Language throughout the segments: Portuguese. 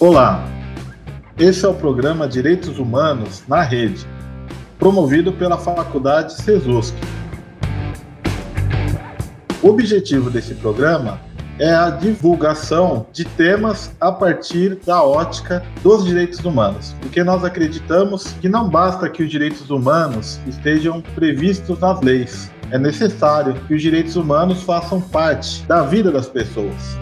Olá, esse é o programa Direitos Humanos na Rede, promovido pela Faculdade CESUSC. O objetivo desse programa é a divulgação de temas a partir da ótica dos direitos humanos, porque nós acreditamos que não basta que os direitos humanos estejam previstos nas leis, é necessário que os direitos humanos façam parte da vida das pessoas.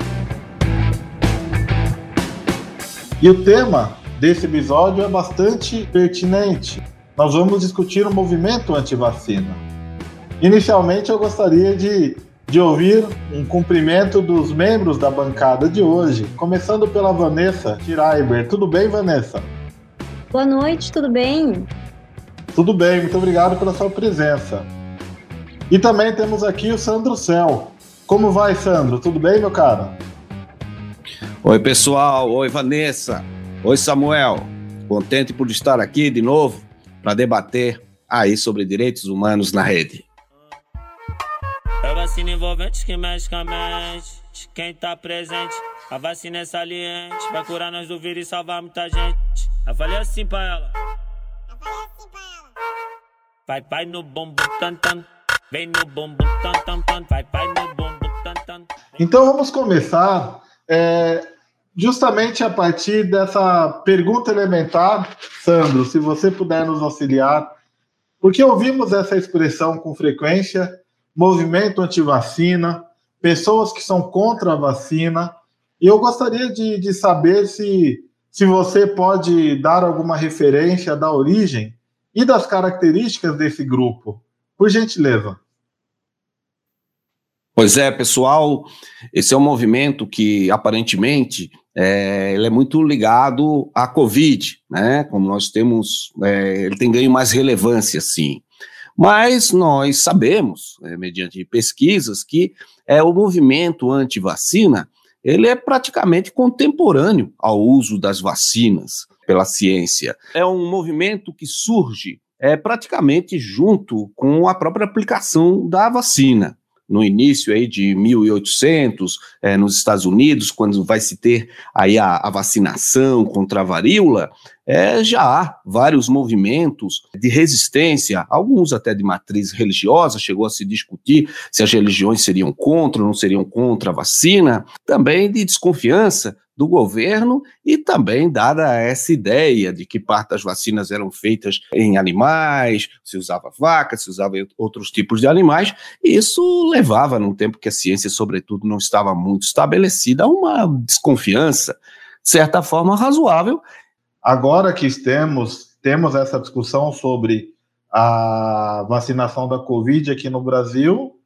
E o tema desse episódio é bastante pertinente. Nós vamos discutir o movimento anti-vacina. Inicialmente, eu gostaria de de ouvir um cumprimento dos membros da bancada de hoje, começando pela Vanessa Tiraiber. Tudo bem, Vanessa? Boa noite, tudo bem? Tudo bem, muito obrigado pela sua presença. E também temos aqui o Sandro Cel. Como vai, Sandro? Tudo bem, meu caro? Oi, pessoal. Oi, Vanessa. Oi, Samuel. Contente por estar aqui de novo para debater aí sobre direitos humanos na rede. É vacina envolvente que mexe com a mente. Quem tá presente, a vacina é saliente. Vai curar nós do vírus e salvar muita gente. Eu falei assim pra ela. Eu falei assim pra ela. Vai, vai no bumbum tan tan. Vem no bumbum tan tan tan. Vai, vai no bumbum tan tan. Então vamos começar é, justamente a partir dessa pergunta elementar, Sandro, se você puder nos auxiliar, porque ouvimos essa expressão com frequência movimento anti-vacina, pessoas que são contra a vacina. E eu gostaria de, de saber se, se você pode dar alguma referência da origem e das características desse grupo, por gentileza. Pois é, pessoal, esse é um movimento que aparentemente é, ele é muito ligado à Covid, né? Como nós temos, é, ele tem ganho mais relevância, sim. Mas nós sabemos, é, mediante pesquisas, que é, o movimento anti-vacina ele é praticamente contemporâneo ao uso das vacinas pela ciência. É um movimento que surge é, praticamente junto com a própria aplicação da vacina no início aí de 1800, é, nos Estados Unidos, quando vai se ter aí a, a vacinação contra a varíola, é, já há vários movimentos de resistência, alguns até de matriz religiosa, chegou a se discutir se as religiões seriam contra ou não seriam contra a vacina, também de desconfiança do governo e também dada essa ideia de que parte das vacinas eram feitas em animais, se usava vaca, se usava outros tipos de animais, e isso levava, num tempo que a ciência, sobretudo, não estava muito estabelecida, a uma desconfiança, de certa forma, razoável. Agora que temos, temos essa discussão sobre a vacinação da Covid aqui no Brasil,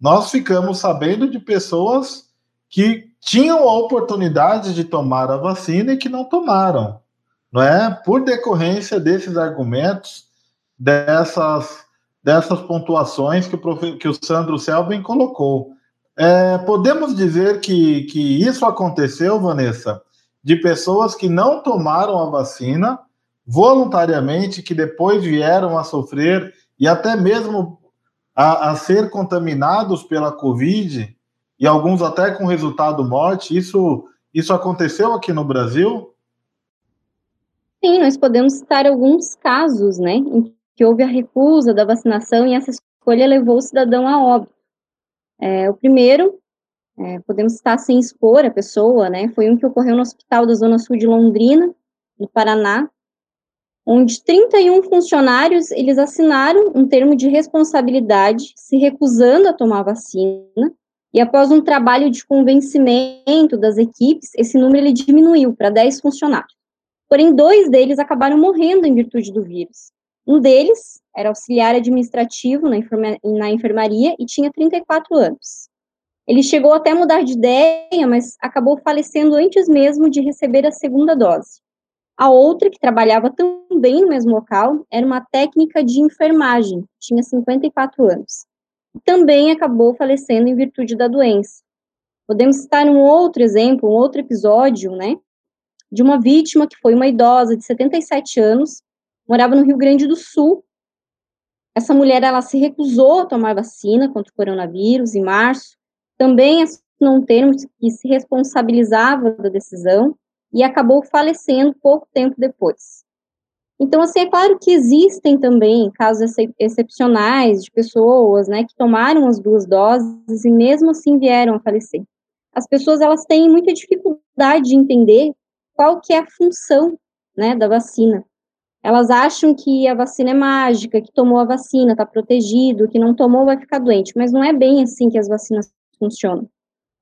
nós ficamos sabendo de pessoas que tinham a oportunidade de tomar a vacina e que não tomaram, não é? Por decorrência desses argumentos, dessas, dessas pontuações que o, que o Sandro Selbin colocou. É, podemos dizer que, que isso aconteceu, Vanessa, de pessoas que não tomaram a vacina voluntariamente, que depois vieram a sofrer e até mesmo a, a ser contaminados pela Covid e alguns até com resultado morte. Isso, isso aconteceu aqui no Brasil? Sim, nós podemos citar alguns casos, né, em que houve a recusa da vacinação e essa escolha levou o cidadão a óbito. É, o primeiro, é, podemos citar sem expor a pessoa, né, foi um que ocorreu no hospital da Zona Sul de Londrina, no Paraná, onde 31 funcionários, eles assinaram um termo de responsabilidade, se recusando a tomar a vacina, e após um trabalho de convencimento das equipes, esse número ele diminuiu para 10 funcionários. Porém, dois deles acabaram morrendo em virtude do vírus. Um deles era auxiliar administrativo na, enferma, na enfermaria e tinha 34 anos. Ele chegou até mudar de ideia, mas acabou falecendo antes mesmo de receber a segunda dose. A outra, que trabalhava também no mesmo local, era uma técnica de enfermagem, tinha 54 anos também acabou falecendo em virtude da doença. Podemos citar um outro exemplo, um outro episódio, né, de uma vítima que foi uma idosa de 77 anos, morava no Rio Grande do Sul. Essa mulher, ela se recusou a tomar vacina contra o coronavírus em março, também assinou um termo que se responsabilizava da decisão, e acabou falecendo pouco tempo depois. Então, assim, é claro que existem também casos ex excepcionais de pessoas, né, que tomaram as duas doses e mesmo assim vieram a falecer. As pessoas, elas têm muita dificuldade de entender qual que é a função, né, da vacina. Elas acham que a vacina é mágica, que tomou a vacina está protegido, que não tomou vai ficar doente, mas não é bem assim que as vacinas funcionam.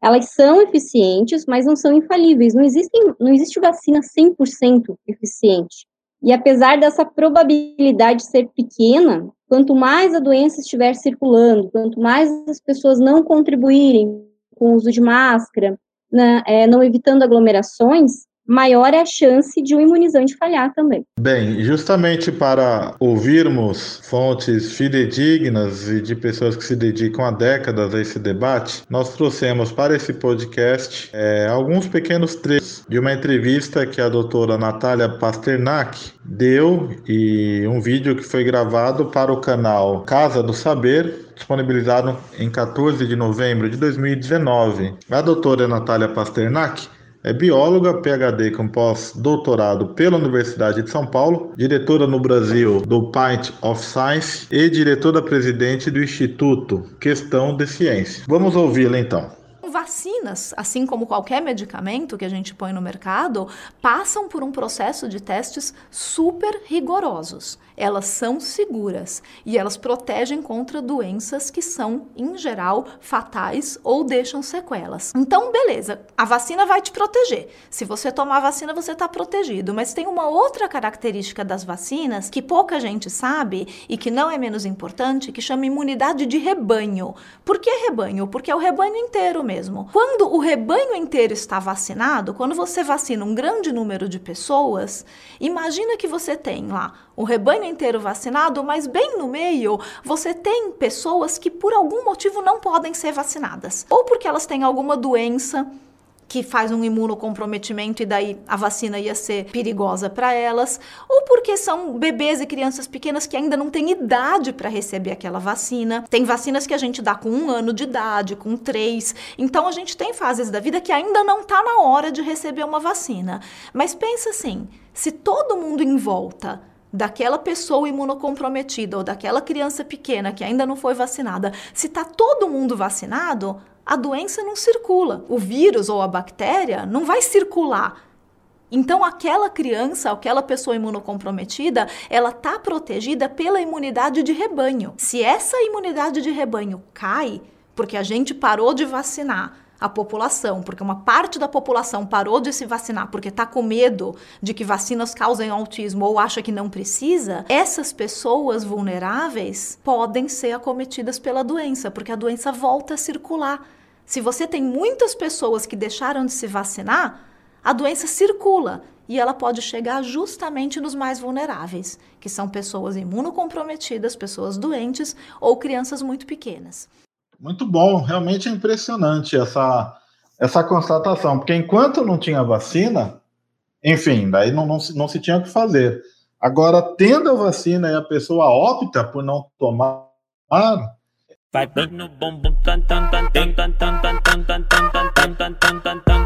Elas são eficientes, mas não são infalíveis. Não, existem, não existe vacina 100% eficiente. E apesar dessa probabilidade ser pequena, quanto mais a doença estiver circulando, quanto mais as pessoas não contribuírem com o uso de máscara, né, é, não evitando aglomerações, maior é a chance de um imunizante falhar também. Bem, justamente para ouvirmos fontes fidedignas e de pessoas que se dedicam há décadas a esse debate, nós trouxemos para esse podcast é, alguns pequenos trechos de uma entrevista que a doutora Natália Pasternak deu e um vídeo que foi gravado para o canal Casa do Saber, disponibilizado em 14 de novembro de 2019. A doutora Natália Pasternak é bióloga, PhD com pós-doutorado pela Universidade de São Paulo, diretora no Brasil do Pint of Science e diretora-presidente do Instituto Questão de Ciência. Vamos ouvi-la então vacinas, assim como qualquer medicamento que a gente põe no mercado, passam por um processo de testes super rigorosos elas são seguras e elas protegem contra doenças que são, em geral, fatais ou deixam sequelas. Então, beleza, a vacina vai te proteger. Se você tomar a vacina, você está protegido. Mas tem uma outra característica das vacinas que pouca gente sabe e que não é menos importante, que chama imunidade de rebanho. Por que rebanho? Porque é o rebanho inteiro mesmo. Quando o rebanho inteiro está vacinado, quando você vacina um grande número de pessoas, imagina que você tem lá o rebanho inteiro vacinado, mas bem no meio você tem pessoas que por algum motivo não podem ser vacinadas. Ou porque elas têm alguma doença que faz um imunocomprometimento e daí a vacina ia ser perigosa para elas, ou porque são bebês e crianças pequenas que ainda não têm idade para receber aquela vacina. Tem vacinas que a gente dá com um ano de idade, com três. Então a gente tem fases da vida que ainda não está na hora de receber uma vacina. Mas pensa assim, se todo mundo em volta daquela pessoa imunocomprometida ou daquela criança pequena que ainda não foi vacinada, se está todo mundo vacinado, a doença não circula. O vírus ou a bactéria não vai circular. Então, aquela criança, aquela pessoa imunocomprometida, ela está protegida pela imunidade de rebanho. Se essa imunidade de rebanho cai, porque a gente parou de vacinar, a população, porque uma parte da população parou de se vacinar porque está com medo de que vacinas causem autismo ou acha que não precisa, essas pessoas vulneráveis podem ser acometidas pela doença, porque a doença volta a circular. Se você tem muitas pessoas que deixaram de se vacinar, a doença circula e ela pode chegar justamente nos mais vulneráveis, que são pessoas imunocomprometidas, pessoas doentes ou crianças muito pequenas. Muito bom, realmente é impressionante essa, essa constatação, porque enquanto não tinha vacina, enfim, daí não, não, se, não se tinha o que fazer. Agora, tendo a vacina e a pessoa opta por não tomar, vai bem no bumbum tan tan tan tan tan tan tan tan tan tan tan tan tan tan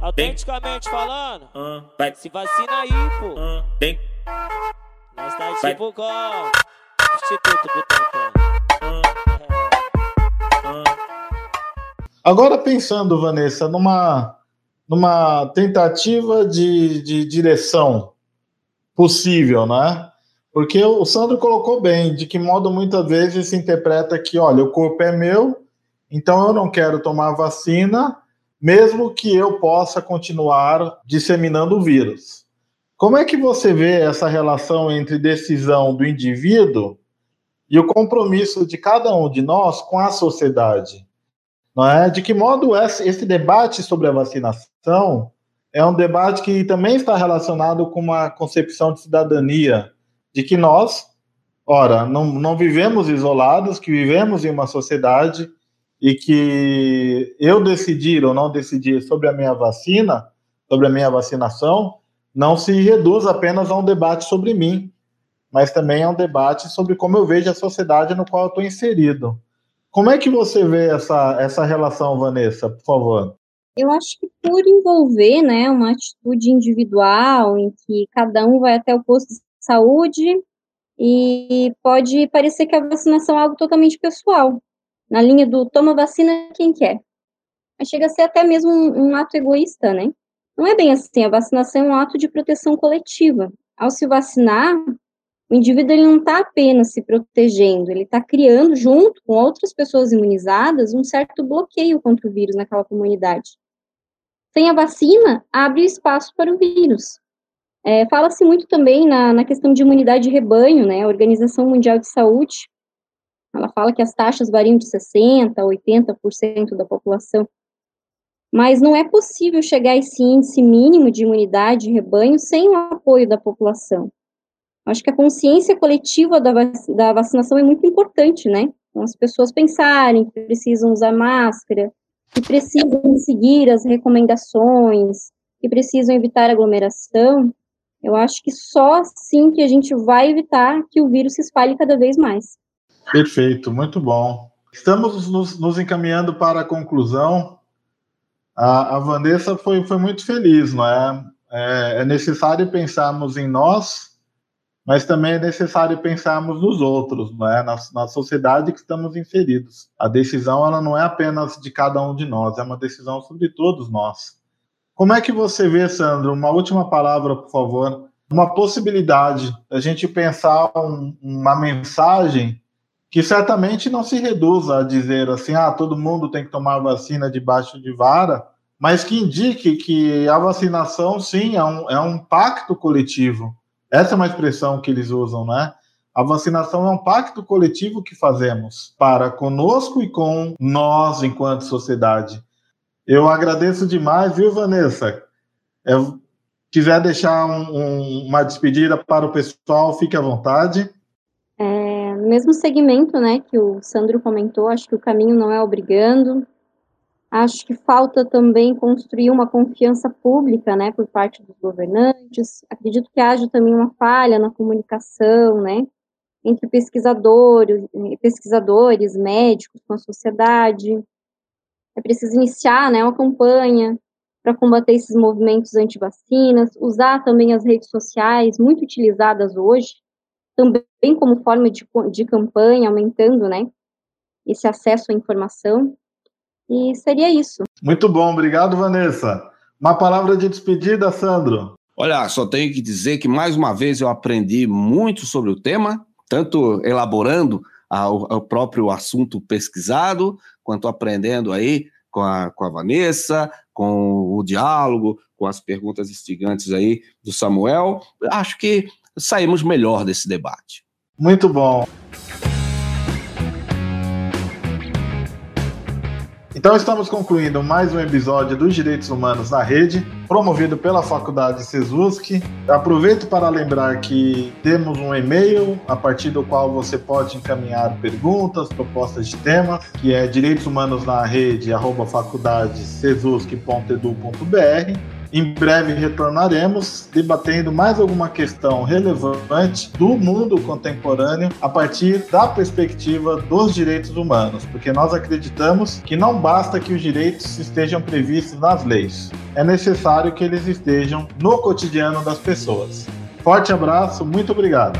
Autenticamente falando, uh, vai. se vacina aí, pô. Uh, tem. Nós tá tipo com Instituto Butantan. Agora pensando, Vanessa, numa, numa tentativa de, de direção possível, né? Porque o Sandro colocou bem, de que modo muitas vezes se interpreta que, olha, o corpo é meu, então eu não quero tomar vacina, mesmo que eu possa continuar disseminando o vírus. Como é que você vê essa relação entre decisão do indivíduo e o compromisso de cada um de nós com a sociedade? Não é? De que modo esse debate sobre a vacinação é um debate que também está relacionado com uma concepção de cidadania, de que nós, ora, não, não vivemos isolados, que vivemos em uma sociedade e que eu decidir ou não decidir sobre a minha vacina, sobre a minha vacinação, não se reduz apenas a um debate sobre mim, mas também é um debate sobre como eu vejo a sociedade no qual eu estou inserido. Como é que você vê essa, essa relação, Vanessa, por favor? Eu acho que por envolver né, uma atitude individual, em que cada um vai até o posto de saúde, e pode parecer que a vacinação é algo totalmente pessoal, na linha do toma vacina quem quer. Mas chega a ser até mesmo um, um ato egoísta, né? Não é bem assim, a vacinação é um ato de proteção coletiva. Ao se vacinar, o indivíduo ele não está apenas se protegendo, ele está criando, junto com outras pessoas imunizadas, um certo bloqueio contra o vírus naquela comunidade. Sem a vacina, abre espaço para o vírus. É, Fala-se muito também na, na questão de imunidade de rebanho, né? A Organização Mundial de Saúde, ela fala que as taxas variam de 60% a 80% da população. Mas não é possível chegar a esse índice mínimo de imunidade de rebanho sem o apoio da população. Acho que a consciência coletiva da, vac da vacinação é muito importante, né? Então, as pessoas pensarem que precisam usar máscara, que precisam seguir as recomendações, que precisam evitar aglomeração, eu acho que só assim que a gente vai evitar que o vírus se espalhe cada vez mais. Perfeito, muito bom. Estamos nos, nos encaminhando para a conclusão. A, a Vanessa foi, foi muito feliz, não é? é? É necessário pensarmos em nós, mas também é necessário pensarmos nos outros, não é? Na, na sociedade que estamos inseridos. A decisão ela não é apenas de cada um de nós, é uma decisão sobre todos nós. Como é que você vê, Sandro? Uma última palavra, por favor. Uma possibilidade da gente pensar um, uma mensagem que certamente não se reduza a dizer assim, ah, todo mundo tem que tomar vacina debaixo de vara, mas que indique que a vacinação, sim, é um, é um pacto coletivo. Essa é uma expressão que eles usam, né? A vacinação é um pacto coletivo que fazemos para conosco e com nós enquanto sociedade. Eu agradeço demais, viu, Vanessa? Eu quiser deixar um, um, uma despedida para o pessoal, fique à vontade. É, mesmo segmento, né, que o Sandro comentou, acho que o caminho não é obrigando. Acho que falta também construir uma confiança pública, né, por parte dos governantes. Acredito que haja também uma falha na comunicação, né, entre pesquisadores, pesquisadores, médicos com a sociedade é preciso iniciar né, uma campanha para combater esses movimentos anti-vacinas, usar também as redes sociais, muito utilizadas hoje, também como forma de, de campanha, aumentando né, esse acesso à informação. E seria isso. Muito bom, obrigado, Vanessa. Uma palavra de despedida, Sandro. Olha, só tenho que dizer que mais uma vez eu aprendi muito sobre o tema, tanto elaborando ao, ao próprio assunto pesquisado, quanto aprendendo aí com a, com a Vanessa, com o diálogo, com as perguntas instigantes aí do Samuel. Acho que saímos melhor desse debate. Muito bom. Então estamos concluindo mais um episódio dos Direitos Humanos na Rede, promovido pela Faculdade Sesusk. Aproveito para lembrar que temos um e-mail a partir do qual você pode encaminhar perguntas, propostas de temas, que é direitoshumanosnarrede@faculdadesesusk.edu.br em breve retornaremos debatendo mais alguma questão relevante do mundo contemporâneo a partir da perspectiva dos direitos humanos, porque nós acreditamos que não basta que os direitos estejam previstos nas leis, é necessário que eles estejam no cotidiano das pessoas. Forte abraço, muito obrigado.